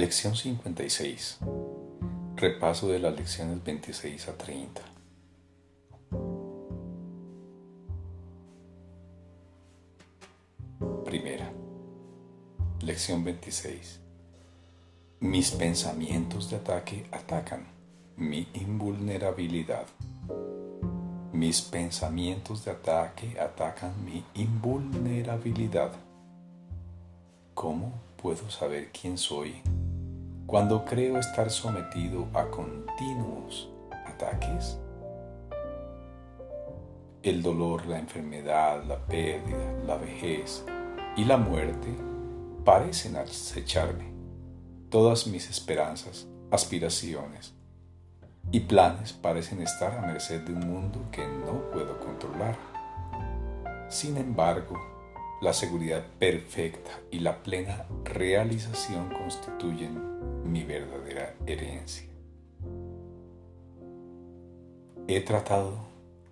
Lección 56. Repaso de las lecciones 26 a 30. Primera. Lección 26. Mis pensamientos de ataque atacan mi invulnerabilidad. Mis pensamientos de ataque atacan mi invulnerabilidad. ¿Cómo puedo saber quién soy cuando creo estar sometido a continuos ataques? El dolor, la enfermedad, la pérdida, la vejez y la muerte parecen acecharme Todas mis esperanzas, aspiraciones y planes parecen estar a merced de un mundo que no puedo controlar. Sin embargo, la seguridad perfecta y la plena realización constituyen mi verdadera herencia. He tratado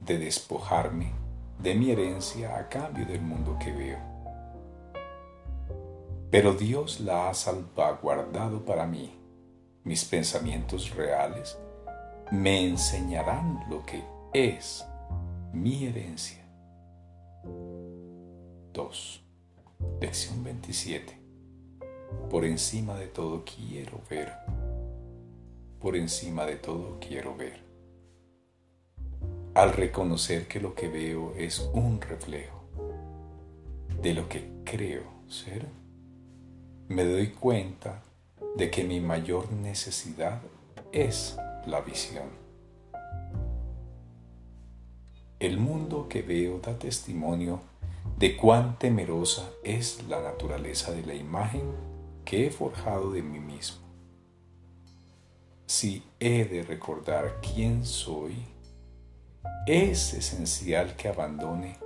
de despojarme de mi herencia a cambio del mundo que veo pero Dios la ha salvaguardado para mí. Mis pensamientos reales me enseñarán lo que es mi herencia. 2. Lección 27. Por encima de todo quiero ver. Por encima de todo quiero ver. Al reconocer que lo que veo es un reflejo de lo que creo ser, me doy cuenta de que mi mayor necesidad es la visión. El mundo que veo da testimonio de cuán temerosa es la naturaleza de la imagen que he forjado de mí mismo. Si he de recordar quién soy, es esencial que abandone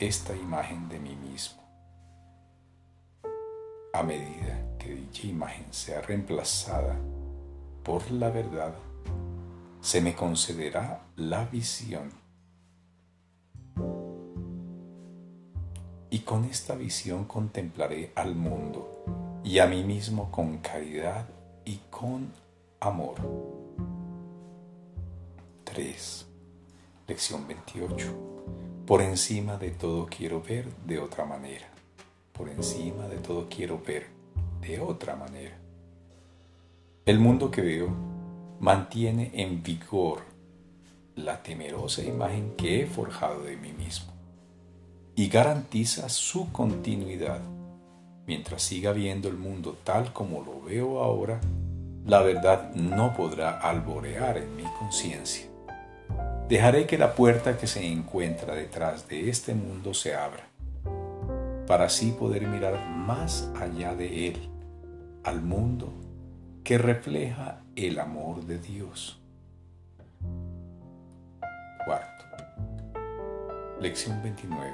esta imagen de mí mismo a medida que dicha imagen sea reemplazada por la verdad, se me concederá la visión. Y con esta visión contemplaré al mundo y a mí mismo con caridad y con amor. 3. Lección 28. Por encima de todo quiero ver de otra manera por encima de todo quiero ver de otra manera. El mundo que veo mantiene en vigor la temerosa imagen que he forjado de mí mismo y garantiza su continuidad. Mientras siga viendo el mundo tal como lo veo ahora, la verdad no podrá alborear en mi conciencia. Dejaré que la puerta que se encuentra detrás de este mundo se abra para así poder mirar más allá de él, al mundo que refleja el amor de Dios. Cuarto. Lección 29.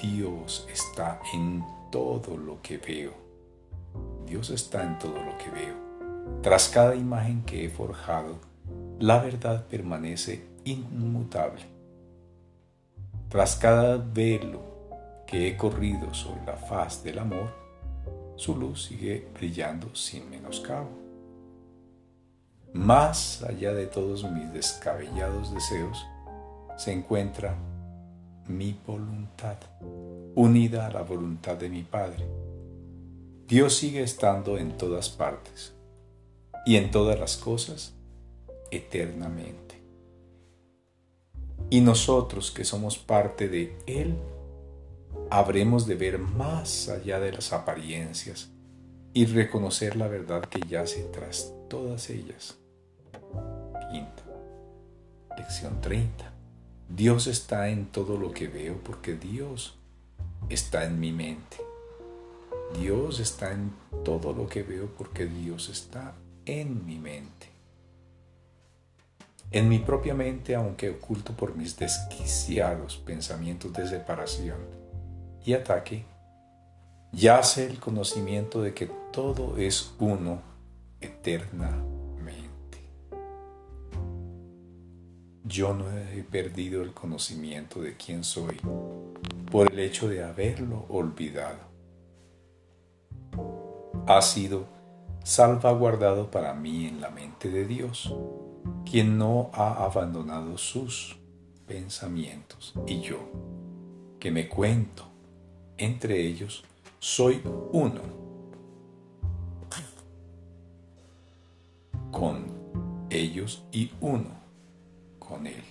Dios está en todo lo que veo. Dios está en todo lo que veo. Tras cada imagen que he forjado, la verdad permanece inmutable. Tras cada velo que he corrido sobre la faz del amor, su luz sigue brillando sin menoscabo. Más allá de todos mis descabellados deseos, se encuentra mi voluntad, unida a la voluntad de mi Padre. Dios sigue estando en todas partes y en todas las cosas eternamente. Y nosotros que somos parte de Él, habremos de ver más allá de las apariencias y reconocer la verdad que yace tras todas ellas. Quinta. Lección 30. Dios está en todo lo que veo porque Dios está en mi mente. Dios está en todo lo que veo porque Dios está en mi mente. En mi propia mente, aunque oculto por mis desquiciados pensamientos de separación, y ataque, yace el conocimiento de que todo es uno eternamente. Yo no he perdido el conocimiento de quién soy por el hecho de haberlo olvidado. Ha sido salvaguardado para mí en la mente de Dios, quien no ha abandonado sus pensamientos, y yo, que me cuento entre ellos, soy uno con ellos y uno con Él.